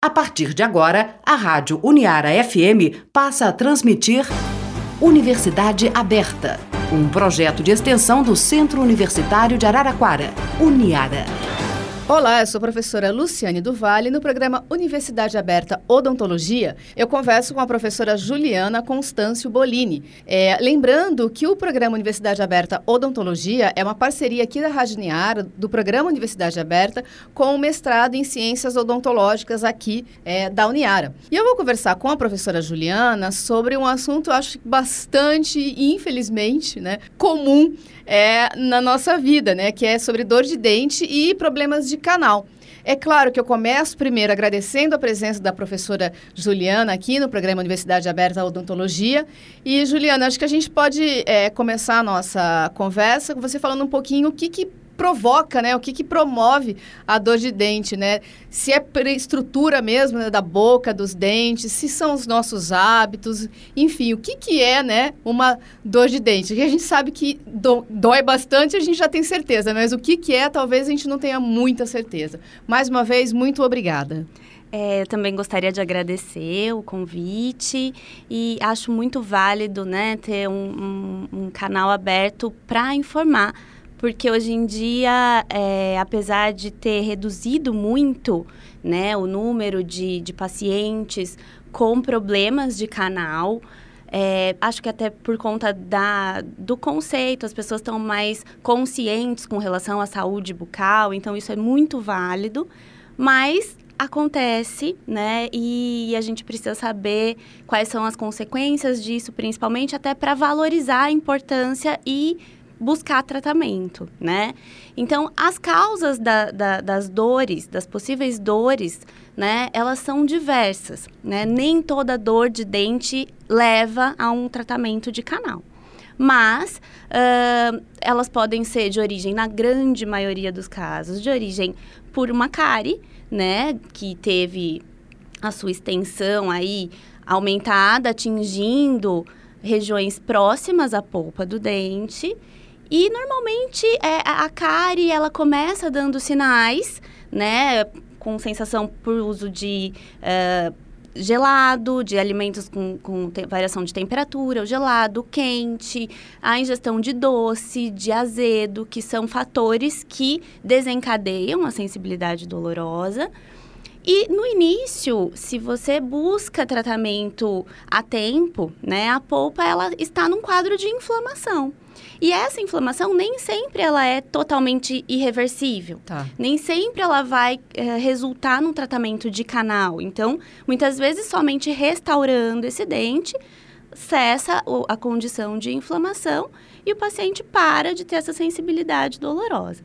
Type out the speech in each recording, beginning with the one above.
A partir de agora, a Rádio Uniara FM passa a transmitir Universidade Aberta, um projeto de extensão do Centro Universitário de Araraquara, Uniara. Olá, eu sou a professora Luciane Duvalle. No programa Universidade Aberta Odontologia, eu converso com a professora Juliana Constâncio Bolini. É, lembrando que o programa Universidade Aberta Odontologia é uma parceria aqui da Rádio Niara, do programa Universidade Aberta, com o mestrado em Ciências Odontológicas aqui é, da Uniara. E eu vou conversar com a professora Juliana sobre um assunto, acho, bastante, infelizmente, né, comum é, na nossa vida, né? Que é sobre dor de dente e problemas de canal. É claro que eu começo primeiro agradecendo a presença da professora Juliana aqui no programa Universidade Aberta Odontologia. E, Juliana, acho que a gente pode é, começar a nossa conversa com você falando um pouquinho o que, que provoca, né? O que, que promove a dor de dente, né? Se é estrutura mesmo né, da boca, dos dentes, se são os nossos hábitos, enfim, o que, que é, né? Uma dor de dente. Que a gente sabe que do, dói bastante, a gente já tem certeza, mas o que, que é, talvez a gente não tenha muita certeza. Mais uma vez, muito obrigada. É, eu também gostaria de agradecer o convite e acho muito válido né, ter um, um, um canal aberto para informar porque hoje em dia, é, apesar de ter reduzido muito né, o número de, de pacientes com problemas de canal, é, acho que até por conta da, do conceito, as pessoas estão mais conscientes com relação à saúde bucal, então isso é muito válido, mas acontece, né? E a gente precisa saber quais são as consequências disso, principalmente até para valorizar a importância e buscar tratamento, né? Então, as causas da, da, das dores, das possíveis dores, né, elas são diversas, né? Nem toda dor de dente leva a um tratamento de canal. Mas uh, elas podem ser de origem, na grande maioria dos casos, de origem por uma cárie, né? Que teve a sua extensão aí aumentada, atingindo regiões próximas à polpa do dente e normalmente é, a cárie ela começa dando sinais, né, com sensação por uso de uh, gelado, de alimentos com, com variação de temperatura, o gelado, o quente, a ingestão de doce, de azedo, que são fatores que desencadeiam a sensibilidade dolorosa. E no início, se você busca tratamento a tempo, né, a polpa ela está num quadro de inflamação. E essa inflamação nem sempre ela é totalmente irreversível. Tá. Nem sempre ela vai é, resultar num tratamento de canal. Então, muitas vezes somente restaurando esse dente cessa a condição de inflamação e o paciente para de ter essa sensibilidade dolorosa.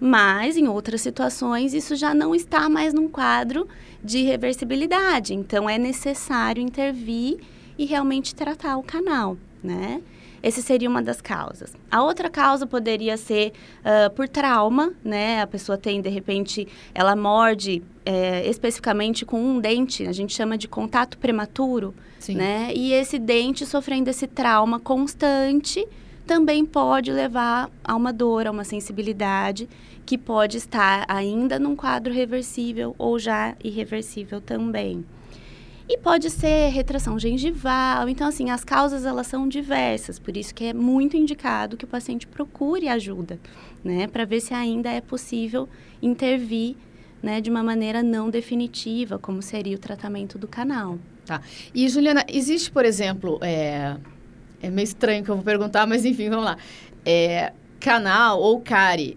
Mas, em outras situações, isso já não está mais num quadro de reversibilidade. Então, é necessário intervir e realmente tratar o canal, né? Essa seria uma das causas. A outra causa poderia ser uh, por trauma, né? A pessoa tem, de repente, ela morde é, especificamente com um dente, a gente chama de contato prematuro, Sim. né? E esse dente sofrendo esse trauma constante também pode levar a uma dor, a uma sensibilidade que pode estar ainda num quadro reversível ou já irreversível também. E pode ser retração gengival. Então, assim, as causas elas são diversas. Por isso que é muito indicado que o paciente procure ajuda, né? Para ver se ainda é possível intervir, né? De uma maneira não definitiva, como seria o tratamento do canal. Tá. E, Juliana, existe, por exemplo, é, é meio estranho que eu vou perguntar, mas enfim, vamos lá. É, canal ou cárie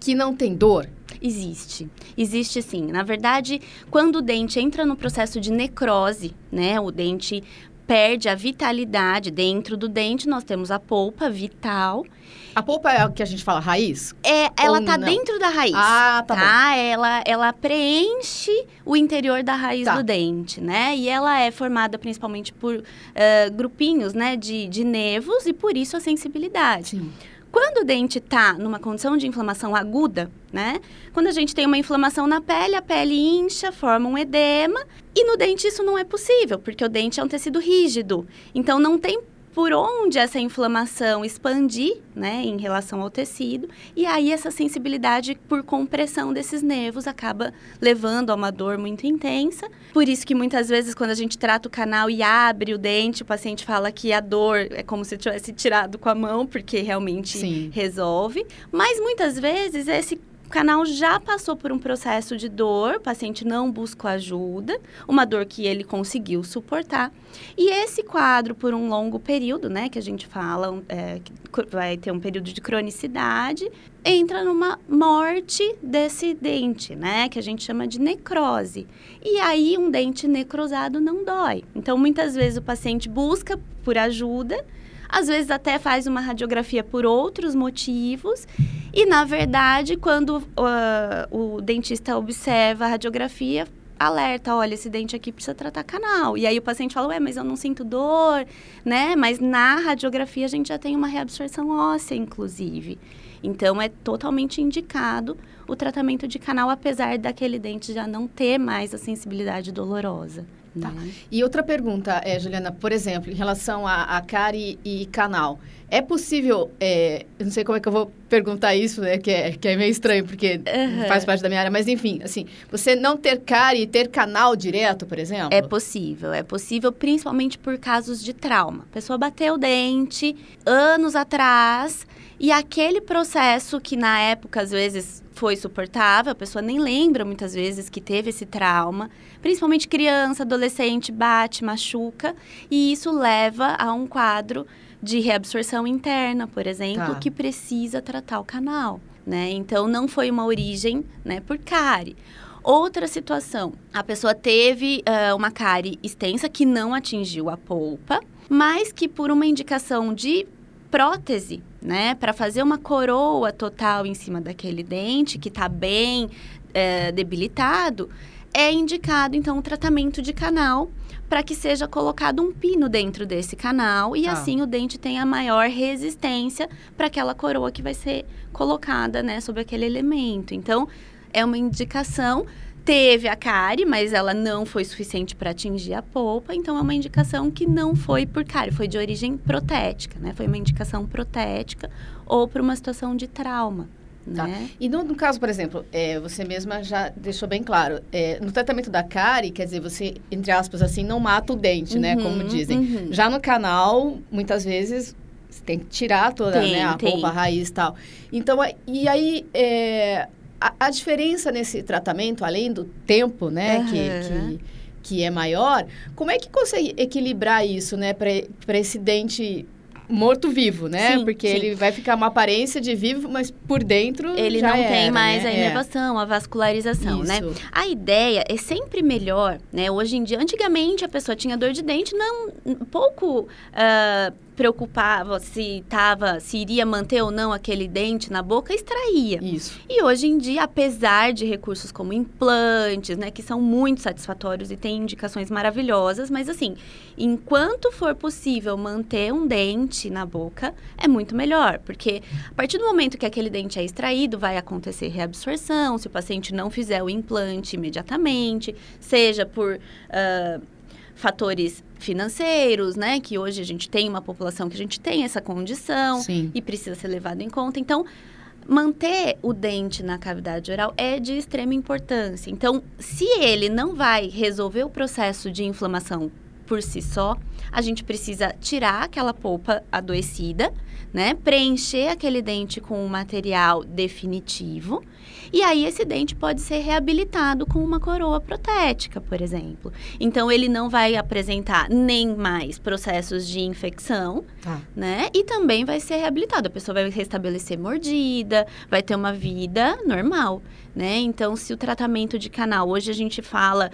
que não tem dor? Existe. Existe sim. Na verdade, quando o dente entra no processo de necrose, né, o dente perde a vitalidade dentro do dente, nós temos a polpa vital. A polpa é o que a gente fala raiz? É, ela está dentro da raiz. Ah, tá, tá? Ela, ela preenche o interior da raiz tá. do dente, né? E ela é formada principalmente por uh, grupinhos, né, de, de nervos e por isso a sensibilidade. Sim. Quando o dente está numa condição de inflamação aguda, né? Quando a gente tem uma inflamação na pele, a pele incha, forma um edema. E no dente isso não é possível, porque o dente é um tecido rígido. Então não tem por onde essa inflamação expandir, né, em relação ao tecido, e aí essa sensibilidade por compressão desses nervos acaba levando a uma dor muito intensa. Por isso que muitas vezes quando a gente trata o canal e abre o dente, o paciente fala que a dor é como se tivesse tirado com a mão, porque realmente Sim. resolve. Mas muitas vezes esse o canal já passou por um processo de dor, o paciente não buscou ajuda, uma dor que ele conseguiu suportar. E esse quadro, por um longo período, né, que a gente fala, é, que vai ter um período de cronicidade, entra numa morte desse dente, né, que a gente chama de necrose. E aí, um dente necrosado não dói. Então, muitas vezes o paciente busca por ajuda às vezes até faz uma radiografia por outros motivos. E, na verdade, quando uh, o dentista observa a radiografia, alerta, olha, esse dente aqui precisa tratar canal. E aí o paciente fala, ué, mas eu não sinto dor, né? Mas na radiografia a gente já tem uma reabsorção óssea, inclusive. Então, é totalmente indicado o tratamento de canal, apesar daquele dente já não ter mais a sensibilidade dolorosa. Tá. Né? E outra pergunta, é, Juliana, por exemplo, em relação a, a cárie e canal. É possível, é, eu não sei como é que eu vou perguntar isso, né, que é, que é meio estranho, porque uhum. faz parte da minha área, mas enfim, assim, você não ter cárie e ter canal direto, por exemplo? É possível, é possível principalmente por casos de trauma. A pessoa bateu o dente anos atrás e aquele processo que na época, às vezes, foi suportável, a pessoa nem lembra muitas vezes que teve esse trauma, principalmente criança, adolescente, bate, machuca, e isso leva a um quadro de reabsorção interna, por exemplo, tá. que precisa tratar o canal, né? Então não foi uma origem, né, por cárie. Outra situação, a pessoa teve uh, uma cárie extensa que não atingiu a polpa, mas que por uma indicação de prótese, né, para fazer uma coroa total em cima daquele dente que está bem é, debilitado, é indicado então o tratamento de canal para que seja colocado um pino dentro desse canal e ah. assim o dente tenha maior resistência para aquela coroa que vai ser colocada, né, sobre aquele elemento. Então, é uma indicação teve a cárie, mas ela não foi suficiente para atingir a polpa, então é uma indicação que não foi por cárie, foi de origem protética, né? Foi uma indicação protética ou por uma situação de trauma. Tá. Né? E no, no, caso, por exemplo, é, você mesma já deixou bem claro, é, no tratamento da cárie, quer dizer, você, entre aspas, assim, não mata o dente, né, uhum, né? Como dizem. Uhum. Já no canal, muitas vezes, você tem que tirar toda tem, né, a tem. polpa, a raiz e tal. Então, e aí, é, a, a, diferença nesse tratamento, além do tempo, né, uhum. que, que, que, é maior, como é que consegue equilibrar isso, né, para esse dente morto-vivo, né? Sim, Porque sim. ele vai ficar uma aparência de vivo, mas por dentro ele não tem mais né? a é. inervação, é. a vascularização, né? Isso. né? A ideia é sempre melhor, né? Hoje em dia, antigamente a pessoa tinha dor de dente, não pouco uh, preocupava se tava, se iria manter ou não aquele dente na boca, extraía. Isso. E hoje em dia, apesar de recursos como implantes, né, que são muito satisfatórios e têm indicações maravilhosas, mas assim, enquanto for possível manter um dente na boca, é muito melhor, porque a partir do momento que aquele dente é extraído, vai acontecer reabsorção, se o paciente não fizer o implante imediatamente, seja por uh, fatores financeiros, né? Que hoje a gente tem uma população que a gente tem essa condição Sim. e precisa ser levado em conta. Então, manter o dente na cavidade oral é de extrema importância. Então, se ele não vai resolver o processo de inflamação por si só, a gente precisa tirar aquela polpa adoecida, né? Preencher aquele dente com um material definitivo. E aí esse dente pode ser reabilitado com uma coroa protética, por exemplo. Então ele não vai apresentar nem mais processos de infecção, tá. né? E também vai ser reabilitado. A pessoa vai restabelecer mordida, vai ter uma vida normal, né? Então se o tratamento de canal, hoje a gente fala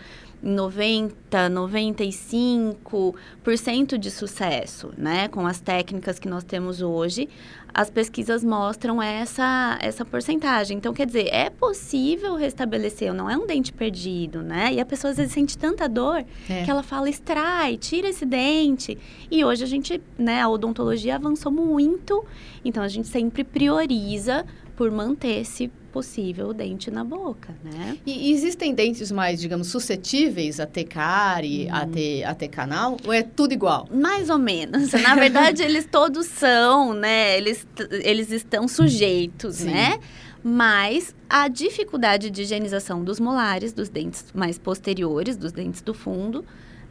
90, 95% de sucesso, né? Com as técnicas que nós temos hoje, as pesquisas mostram essa, essa porcentagem. Então, quer dizer, é possível restabelecer, não é um dente perdido, né? E a pessoa às vezes sente tanta dor é. que ela fala, extrai, tira esse dente. E hoje a gente, né, a odontologia avançou muito, então a gente sempre prioriza por manter esse possível o dente na boca, né? E existem dentes mais, digamos, suscetíveis a ter cárie, hum. a, ter, a ter canal? Ou é tudo igual? Mais ou menos. Na verdade, eles todos são, né? Eles, eles estão sujeitos, Sim. né? Mas a dificuldade de higienização dos molares, dos dentes mais posteriores, dos dentes do fundo,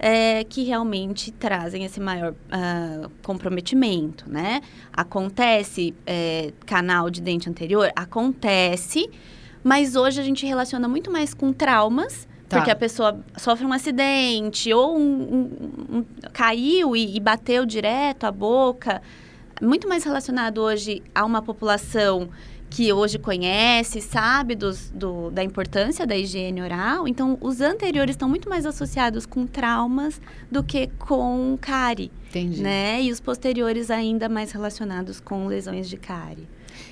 é, que realmente trazem esse maior uh, comprometimento, né? Acontece é, canal de dente anterior? Acontece, mas hoje a gente relaciona muito mais com traumas, tá. porque a pessoa sofre um acidente ou um, um, um, caiu e, e bateu direto a boca. Muito mais relacionado hoje a uma população que hoje conhece, sabe dos, do, da importância da higiene oral. Então, os anteriores estão muito mais associados com traumas do que com cárie. Entendi. Né? E os posteriores ainda mais relacionados com lesões de cárie.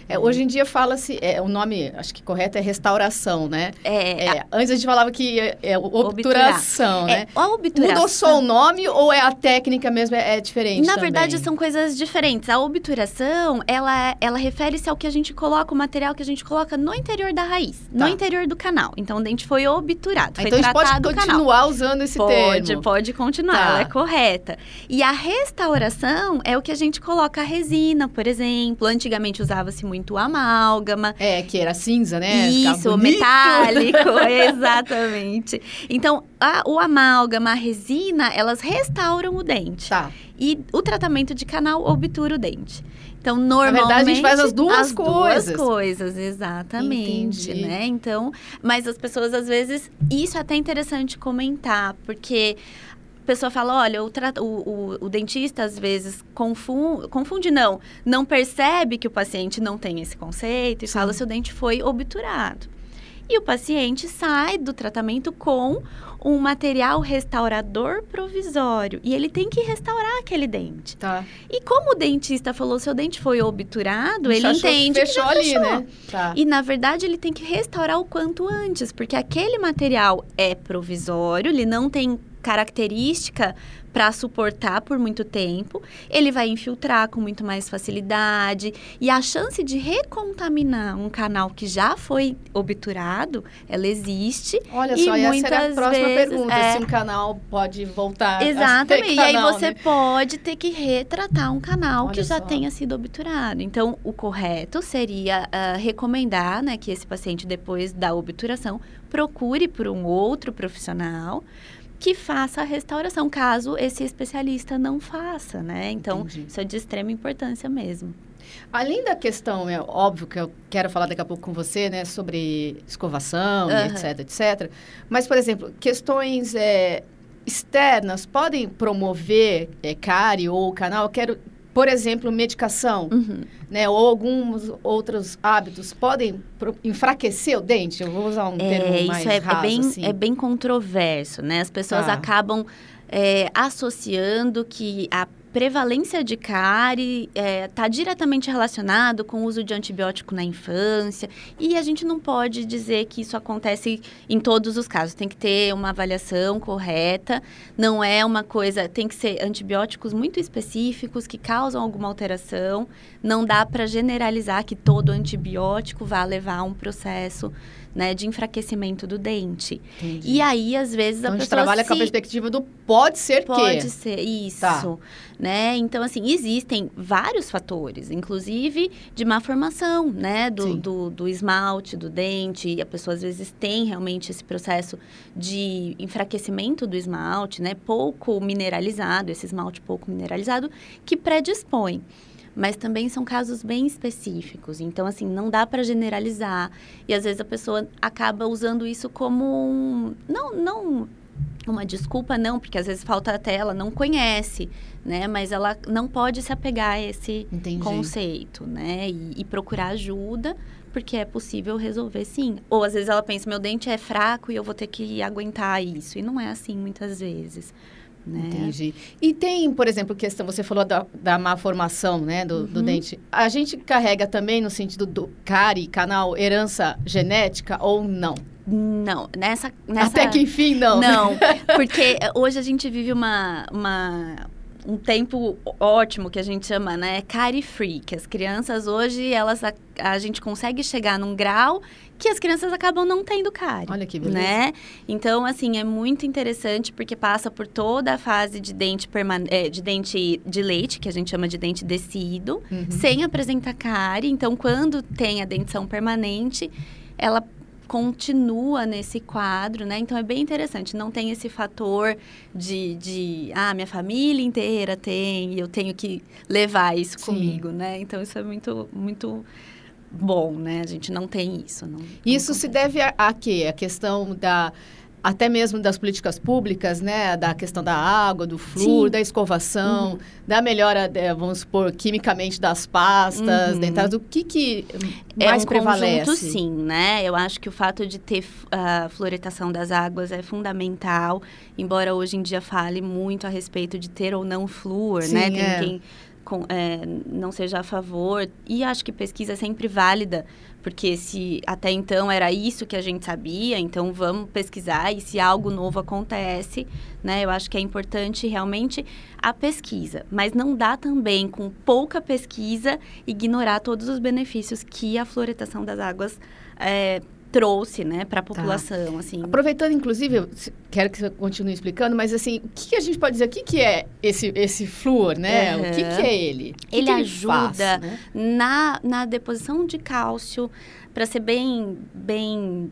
É, hoje em dia fala-se, é, o nome, acho que correto é restauração, né? É, é antes a gente falava que é, é obturação, né? É, a obturação. Mudou só o nome ou é a técnica mesmo é, é diferente Na também? verdade, são coisas diferentes. A obturação, ela, ela refere-se ao que a gente coloca, o material que a gente coloca no interior da raiz, tá. no interior do canal. Então, o dente foi obturado, foi então, tratado a gente pode continuar usando esse pode, termo. Pode, pode continuar, tá. ela é correta. E a restauração é o que a gente coloca a resina, por exemplo. Antigamente usava-se muito amálgama. É, que era cinza, né? Isso, metálico, exatamente. Então, a, o amálgama, a resina, elas restauram o dente. Tá. E o tratamento de canal obtura o dente. Então, normalmente... Na verdade, a gente faz as duas as coisas. As duas coisas, exatamente, Entendi. né? Então, mas as pessoas, às vezes... Isso é até interessante comentar, porque a pessoa fala, olha, o, o, o, dentista às vezes confunde, confunde não, não percebe que o paciente não tem esse conceito e Sim. fala se o dente foi obturado. E o paciente sai do tratamento com um material restaurador provisório. E ele tem que restaurar aquele dente. Tá. E como o dentista falou, seu dente foi obturado, ele achou entende que fechou que ali, fechou. né? Tá. E na verdade ele tem que restaurar o quanto antes, porque aquele material é provisório, ele não tem característica para suportar por muito tempo, ele vai infiltrar com muito mais facilidade e a chance de recontaminar um canal que já foi obturado, ela existe. Olha e só, muitas essa era a próxima vezes, pergunta, é... se um canal pode voltar Exatamente, canal, e aí você né? pode ter que retratar um canal Olha que já só. tenha sido obturado. Então, o correto seria uh, recomendar né, que esse paciente, depois da obturação, procure por um outro profissional que faça a restauração, caso esse especialista não faça, né? Então, Entendi. isso é de extrema importância mesmo. Além da questão, é óbvio que eu quero falar daqui a pouco com você, né, sobre escovação, Aham. etc, etc. Mas, por exemplo, questões é, externas podem promover é, cárie ou canal? Eu quero, por exemplo, medicação, Uhum. né, ou alguns outros hábitos podem enfraquecer o dente? Eu vou usar um termo É, mais isso é, é raso, bem, assim. é bem controverso, né? As pessoas Tá. acabam é, associando que a prevalência de cárie está diretamente relacionado com o uso de antibiótico na infância e a gente não pode dizer que isso acontece em todos os casos. Tem que ter uma avaliação correta, não é uma coisa... Tem que ser antibióticos muito específicos que causam alguma alteração. Não dá para generalizar que todo antibiótico vai levar a um processo né, de enfraquecimento do dente. Entendi. E aí, às vezes, Então, a a gente pessoa trabalha com a se- perspectiva do pode ser Pode que. ser, isso. Tá. Né? Então, assim, existem vários fatores, inclusive de má formação, né? Do, do, do esmalte, do dente. E a pessoa, às vezes, tem realmente esse processo de enfraquecimento do esmalte, né? Pouco mineralizado, esse esmalte pouco mineralizado, que predispõe. Mas também são casos bem específicos. Então, assim, não dá para generalizar. E, às vezes, a pessoa acaba usando isso como um... Não, não uma desculpa não, porque às vezes falta até ela não conhece, né? Mas ela não pode se apegar a esse Entendi. conceito, né? E, e procurar ajuda, porque é possível resolver sim. Ou às vezes ela pensa, meu dente é fraco e eu vou ter que aguentar isso. E não é assim muitas vezes. Né? Entendi. E tem, por exemplo, questão, você falou da, da má formação, né, do, do Uhum. dente. A gente carrega também no sentido do cárie, canal, herança genética ou não? Não, nessa, nessa... Até que enfim, não. né? Não, porque hoje a gente vive uma, uma um tempo ótimo que a gente chama, né, carry free, que as crianças hoje elas a, a, gente consegue chegar num grau que as crianças acabam não tendo cárie. Olha que beleza. Né? Então, assim, é muito interessante porque passa por toda a fase de dente perman é, de dente de leite, que a gente chama de dente descido, uhum. sem apresentar cárie. Então, quando tem a dentição permanente, ela continua nesse quadro, né? Então é bem interessante. Não tem esse fator de, de ah, minha família inteira tem e eu tenho que levar isso Sim. comigo, né? Então isso é muito, muito bom, né? A gente não tem isso. Não, isso não se deve a, a quê? A questão da até mesmo das políticas públicas, né, da questão da água, do flúor, Sim. da escovação, uhum. da melhora, vamos supor, quimicamente das pastas, uhum. dentárias, o que que mais é um prevalece? Conjunto, sim, né? Eu acho que o fato de ter a uh, fluoretação das águas é fundamental, embora hoje em dia fale muito a respeito de ter ou não flúor, né? sim, né? Tem é. quem com, é, não seja a favor. E acho que pesquisa é sempre válida, porque se até então era isso que a gente sabia, então vamos pesquisar e se algo novo acontece, né? Eu acho que é importante realmente a pesquisa, mas não dá também com pouca pesquisa ignorar todos os benefícios que a fluoretação das águas é, trouxe, né, para a tá. população, tá. assim. Aproveitando, inclusive, quero que você continue explicando, mas assim, o que, a gente pode dizer? O que, que é esse, esse flúor, né? Uhum. O que, que é ele? Que ele que ajuda faz, né? na, na deposição de cálcio, para ser bem, bem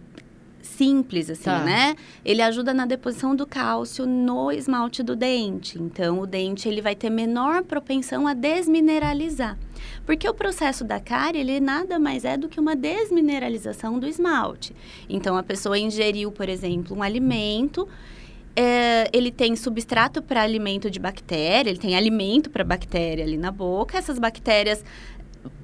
simples, assim, tá. né? Ele ajuda na deposição do cálcio no esmalte do dente. Então, o dente ele vai ter menor propensão a desmineralizar. Porque o processo da cárie, ele nada mais é do que uma desmineralização do esmalte. Então, a pessoa ingeriu, por exemplo, um alimento é, ele tem substrato para alimento de bactéria, ele tem alimento para bactéria ali na boca. Essas bactérias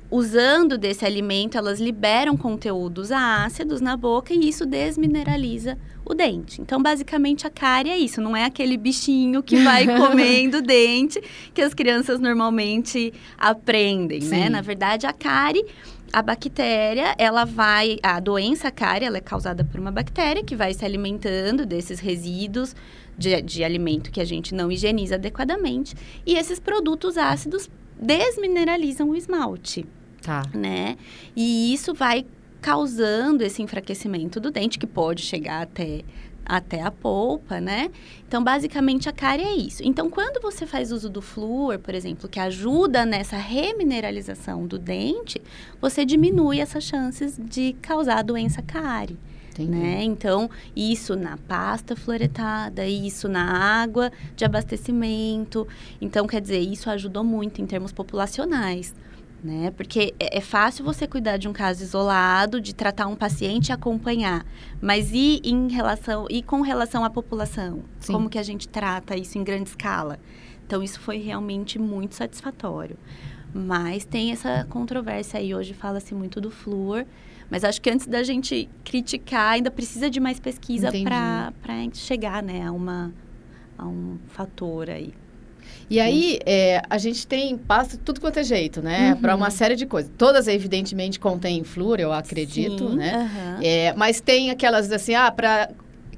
usando desse alimento, elas liberam conteúdos ácidos na boca e isso desmineraliza o dente. Então, basicamente, a cárie é isso, não é aquele bichinho que vai comendo o dente que as crianças normalmente aprendem, né? Sim. né? Na verdade, a cárie a bactéria, ela vai, a doença cárie, ela é causada por uma bactéria que vai se alimentando desses resíduos de, de alimento que a gente não higieniza adequadamente. E esses produtos ácidos desmineralizam o esmalte. Tá. Né? E isso vai causando esse enfraquecimento do dente, que pode chegar até até a polpa, né? Então, basicamente, a cárie é isso. Então, quando você faz uso do flúor, por exemplo, que ajuda nessa remineralização do dente, você diminui essas chances de causar a doença cárie. Né? Então, isso na pasta fluoretada, isso na água de abastecimento. Então, quer dizer, isso ajudou muito em termos populacionais né? Porque é, é, fácil você cuidar de um caso isolado, de tratar um paciente e acompanhar, mas e em relação e com relação à população, Sim. como que a gente trata isso em grande escala? Então isso foi realmente muito satisfatório. Mas tem essa controvérsia aí hoje fala-se muito do flúor, mas acho que antes da gente criticar ainda precisa de mais pesquisa para chegar, né, a uma a um fator aí. E aí, é, a gente tem pasta tudo quanto é jeito, né? Uhum. Para uma série de coisas. Todas, evidentemente, contêm flúor, eu acredito, Sim, né? Uhum. É, mas tem aquelas assim, ah, para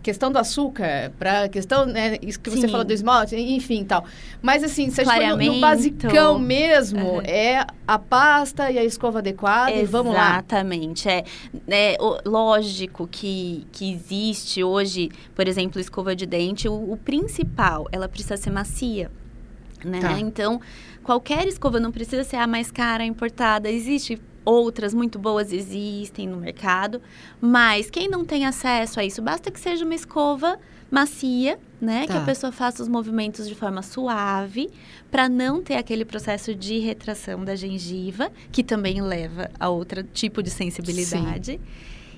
questão do açúcar, para questão, né, isso que Sim. você falou do esmalte, enfim, tal. Mas assim, se a gente for no, no basicão mesmo, uhum. é a pasta e a escova adequada Exatamente. e vamos lá. Exatamente, é, é lógico que, que existe hoje, por exemplo, escova de dente, o, o principal, ela precisa ser macia né? Tá. Então, qualquer escova não precisa ser a mais cara, importada. Existe outras muito boas existem no mercado, mas quem não tem acesso a isso, basta que seja uma escova macia, né, tá. que a pessoa faça os movimentos de forma suave, para não ter aquele processo de retração da gengiva, que também leva a outro tipo de sensibilidade. Sim.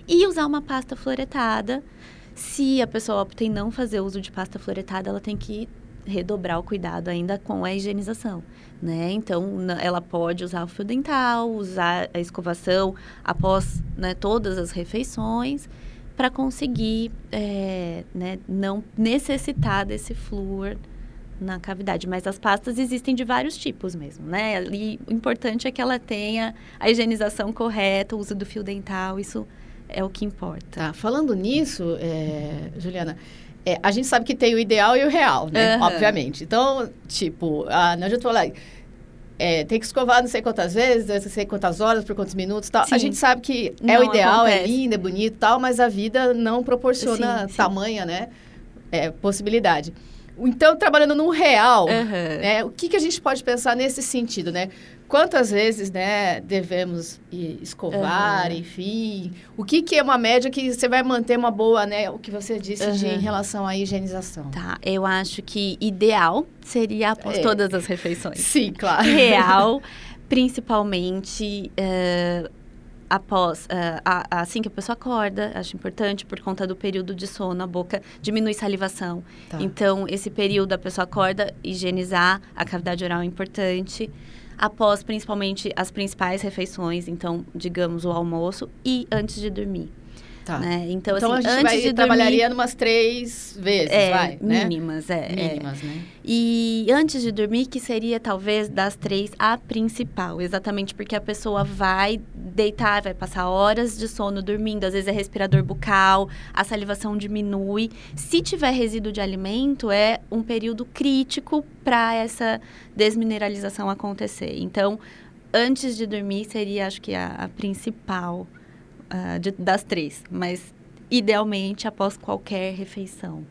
E usar uma pasta fluoretada. Se a pessoa opta em não fazer uso de pasta fluoretada, ela tem que redobrar o cuidado ainda com a higienização, né? Então, ela pode usar o fio dental, usar a escovação após né, todas as refeições para conseguir é, né, não necessitar desse flúor na cavidade. Mas as pastas existem de vários tipos mesmo, né? E o importante é que ela tenha a higienização correta, o uso do fio dental, isso é o que importa. Tá. Falando nisso, é, Juliana, é, a gente sabe que tem o ideal e o real, né? Aham. Obviamente. Então, tipo, a, adianta falar. É, tem que escovar não sei quantas vezes, não sei quantas horas, por quantos minutos tal. Sim. A gente sabe que é Não o ideal, é acontece. lindo, é bonito tal, mas a vida não proporciona Sim, sim. tamanha, né? É, possibilidade. Então, trabalhando no real, Aham. né, o que, que a gente pode pensar nesse sentido, né? Quantas vezes, né, devemos escovar, Aham. enfim? O que, que é uma média que você vai manter uma boa, né? O que você disse de, Aham. em relação à higienização. Tá, eu acho que ideal seria após É. todas as refeições. Sim, claro. Real, principalmente eh, após, eh, a- assim que a pessoa acorda, acho importante por conta do período de sono, a boca diminui salivação. Tá. Então, esse período a pessoa acorda, higienizar a cavidade oral é importante. Após, principalmente, as principais refeições, então, digamos, o almoço e antes de dormir, Tá. né? Então, Então, assim, a gente antes vai, trabalharia numas três vezes, dormir, é, vai, né? mínimas, é, é. Mínimas, né? E antes de dormir, que seria talvez das três a principal, exatamente porque a pessoa vai deitar, vai passar horas de sono dormindo, às vezes é respirador bucal, a salivação diminui. Se tiver resíduo de alimento, é um período crítico para essa desmineralização acontecer. Então, antes de dormir seria, acho que, a, a principal ah, de- das três, mas idealmente após qualquer refeição,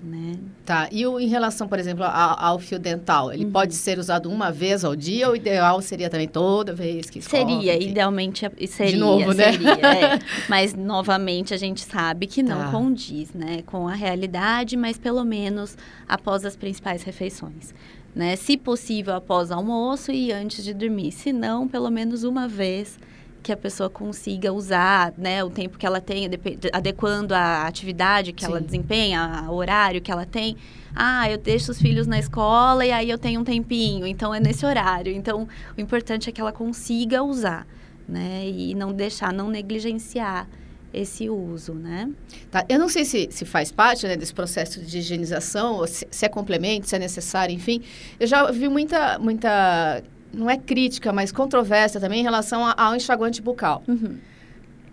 né? Tá. E o, em relação, por exemplo, ao, ao fio dental, ele Uhum. pode ser usado uma vez ao dia ou o ideal seria também toda vez que escova? Seria, enfim? idealmente a- seria, novo, né? seria, é. Mas novamente a gente sabe que não Tá. condiz, né, com a realidade, mas pelo menos após as principais refeições, né? Se possível após almoço e antes de dormir, se não, pelo menos uma vez que a pessoa consiga usar, né, o tempo que ela tem, adequando a atividade que ela Sim. desempenha, o horário que ela tem. Ah, eu deixo os filhos na escola e aí eu tenho um tempinho, então é nesse horário. Então, o importante é que ela consiga usar, né, e não deixar, não negligenciar esse uso, né? Tá. Eu não sei se, se faz parte né, desse processo de higienização, ou se, se é complemento, se é necessário, enfim. Eu já vi muita, muita, não é crítica, mas controvérsia também em relação ao enxaguante bucal. Uhum.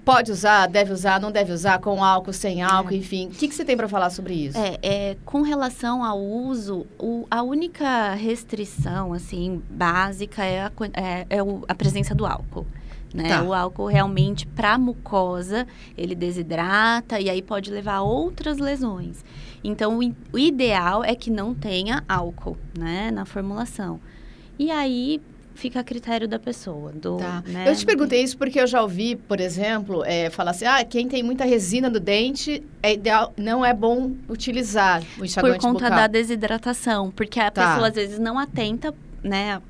Pode usar, deve usar, não deve usar, com álcool, sem álcool, enfim. O que, que você tem para falar sobre isso? É, é, com relação ao uso, o- a única restrição, assim, básica é a, é- é a presença do álcool. Né? Tá. O álcool realmente, para mucosa, ele desidrata e aí pode levar a outras lesões. Então, o, o ideal é que não tenha álcool, né, na formulação. E aí, fica a critério da pessoa. Do, Tá. né, Eu te perguntei isso porque eu já ouvi, por exemplo, é, falar assim, ah, quem tem muita resina no dente, é ideal, não é bom utilizar o por enxaguante conta bucal. da desidratação, porque a Tá. pessoa às vezes não atenta, né,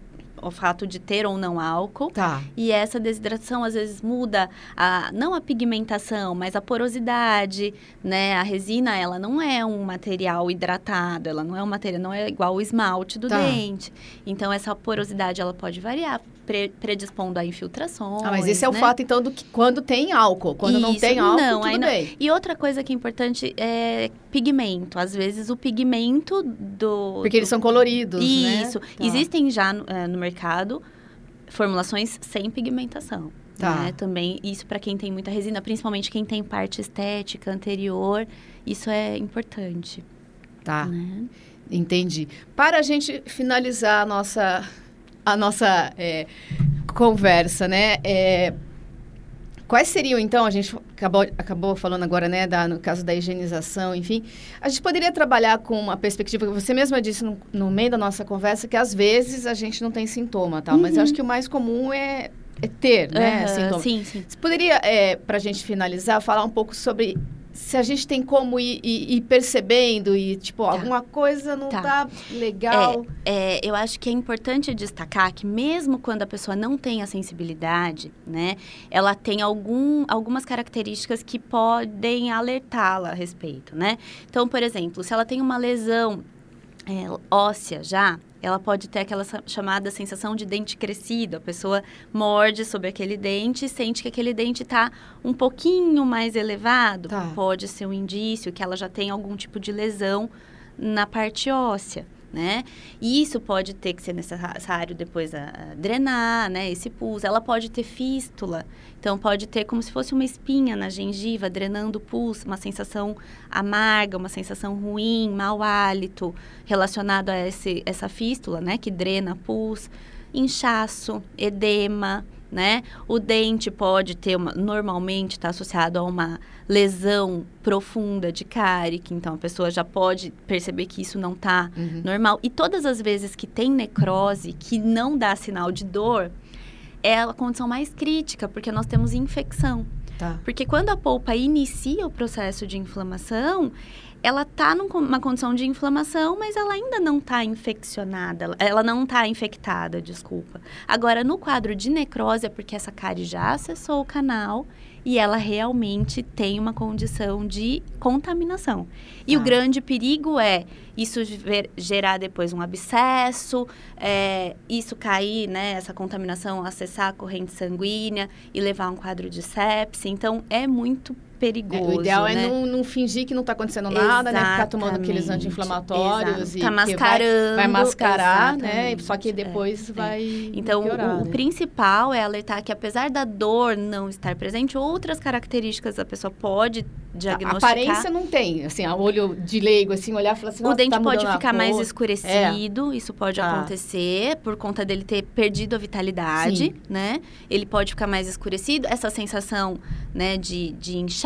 ao fato de ter ou não álcool. Tá. E essa desidratação às vezes muda a não a pigmentação, mas a porosidade, né? A resina, ela não é um material hidratado, ela não é um material, não é igual o esmalte do Tá. dente. Então essa porosidade ela pode variar, pre- predispondo a infiltrações. Ah, mas esse é o né? fato, então, do que quando tem álcool. Quando não Isso, tem álcool, não, tudo não. bem. E outra coisa que é importante é pigmento. Às vezes o pigmento do Porque eles são coloridos, né? isso. Tá. Existem já no, eh, no mercado formulações sem pigmentação. Tá. né? Também isso para quem tem muita resina, principalmente quem tem parte estética anterior, isso é importante. Tá, Né? entendi. Para a gente finalizar a nossa, a nossa é, conversa, né? é, quais seriam, então, a gente acabou, acabou falando agora, né, da, no caso da higienização, enfim. A gente poderia trabalhar com uma perspectiva, que você mesma disse no, no meio da nossa conversa, que às vezes a gente não tem sintoma, tal, mas eu acho que o mais comum é, é ter, né, Aham, sintoma. Sim, sim. Você poderia, é, para a gente finalizar, falar um pouco sobre se a gente tem como ir, ir- ir percebendo e, tipo, alguma coisa não Tá. tá, legal. É, eu acho que é importante destacar que mesmo quando a pessoa não tem a sensibilidade, né, ela tem algum, algumas características que podem alertá-la a respeito, né? Então, por exemplo, se ela tem uma lesão é, óssea já, ela pode ter aquela chamada sensação de dente crescido. A pessoa morde sobre aquele dente e sente que aquele dente está um pouquinho mais elevado. Tá. Pode ser um indício que ela já tem algum tipo de lesão na parte óssea. Né? E isso pode ter que ser necessário depois a, a drenar, né? Esse pus. Ela pode ter fístula, então pode ter como se fosse uma espinha na gengiva, drenando o pus, uma sensação amarga, uma sensação ruim, mau hálito, relacionado a esse, essa fístula, né? Que drena pus, inchaço, edema, né? O dente pode ter uma, normalmente está associado a uma lesão profunda de cárie, que então a pessoa já pode perceber que isso não está uhum. normal. E todas as vezes que tem necrose, que não dá sinal de dor, é a condição mais crítica, porque nós temos infecção. Tá. Porque quando a polpa inicia o processo de inflamação, ela está numa condição de inflamação, mas ela ainda não está infeccionada, ela não está infectada, desculpa. Agora, no quadro de necrose, é porque essa cárie já acessou o canal e ela realmente tem uma condição de contaminação. E ah. o grande perigo é isso gerar depois um abscesso, é, isso cair, né, essa contaminação acessar a corrente sanguínea e levar a um quadro de sepse. Então, é muito perigoso. É, o ideal né? é não, não, fingir que não está acontecendo nada, né? Ficar tomando aqueles anti-inflamatórios e tá mascarando, vai, vai mascarar, né? Só que depois é, vai. Então, piorar, o, o né? principal é alertar que apesar da dor não estar presente, outras características a pessoa pode diagnosticar. A aparência não tem, assim, a olho de leigo, assim, olhar e falar assim, O dente tá pode ficar mais escurecido, é. isso pode ah. acontecer por conta dele ter perdido a vitalidade, Sim. né? Ele pode ficar mais escurecido, essa sensação, né, de, de inchaço,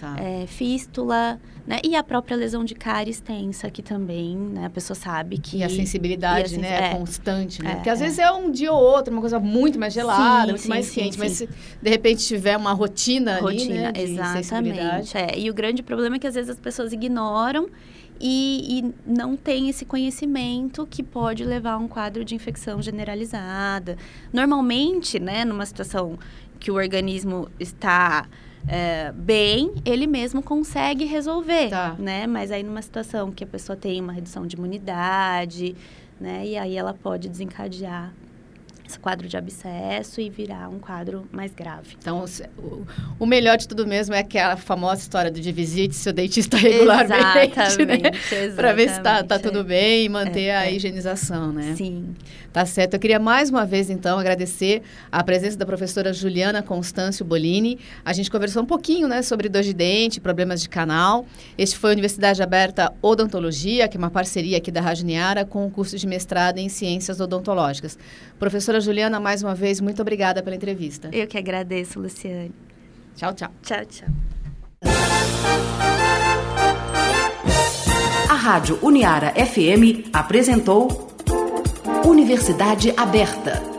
tá. é, fístula, né? E a própria lesão de cárie extensa, que também, né? A pessoa sabe que... E a sensibilidade, e a né? É, constante, né? É, Porque às é. vezes é um dia ou outro, uma coisa muito mais gelada, sim, muito sim, mais sim, quente. Mas se de repente tiver uma rotina, rotina ali, né? exatamente. É. E o grande problema é que às vezes as pessoas ignoram e, e, não tem esse conhecimento que pode levar a um quadro de infecção generalizada. Normalmente, né, numa situação que o organismo está é, bem, ele mesmo consegue resolver, tá. né? Mas aí numa situação que a pessoa tem uma redução de imunidade, né? E aí ela pode desencadear esse quadro de abscesso e virar um quadro mais grave. Então, o, o melhor de tudo mesmo é aquela famosa história do de visite seu dentista regularmente, né? Para ver se está tá tudo bem e manter é, a é. higienização, né? Sim. Tá certo. Eu queria mais uma vez, então, agradecer a presença da professora Juliana Constâncio Bolini. A gente conversou um pouquinho, né, sobre dor de dente, problemas de canal. Este foi a Universidade Aberta Odontologia, que é uma parceria aqui da Rajniara com o curso de mestrado em Ciências Odontológicas. Professora Juliana, mais uma vez, muito obrigada pela entrevista. Eu que agradeço, Luciane. Tchau, tchau. Tchau, tchau. A Rádio Uniara FM apresentou Universidade Aberta.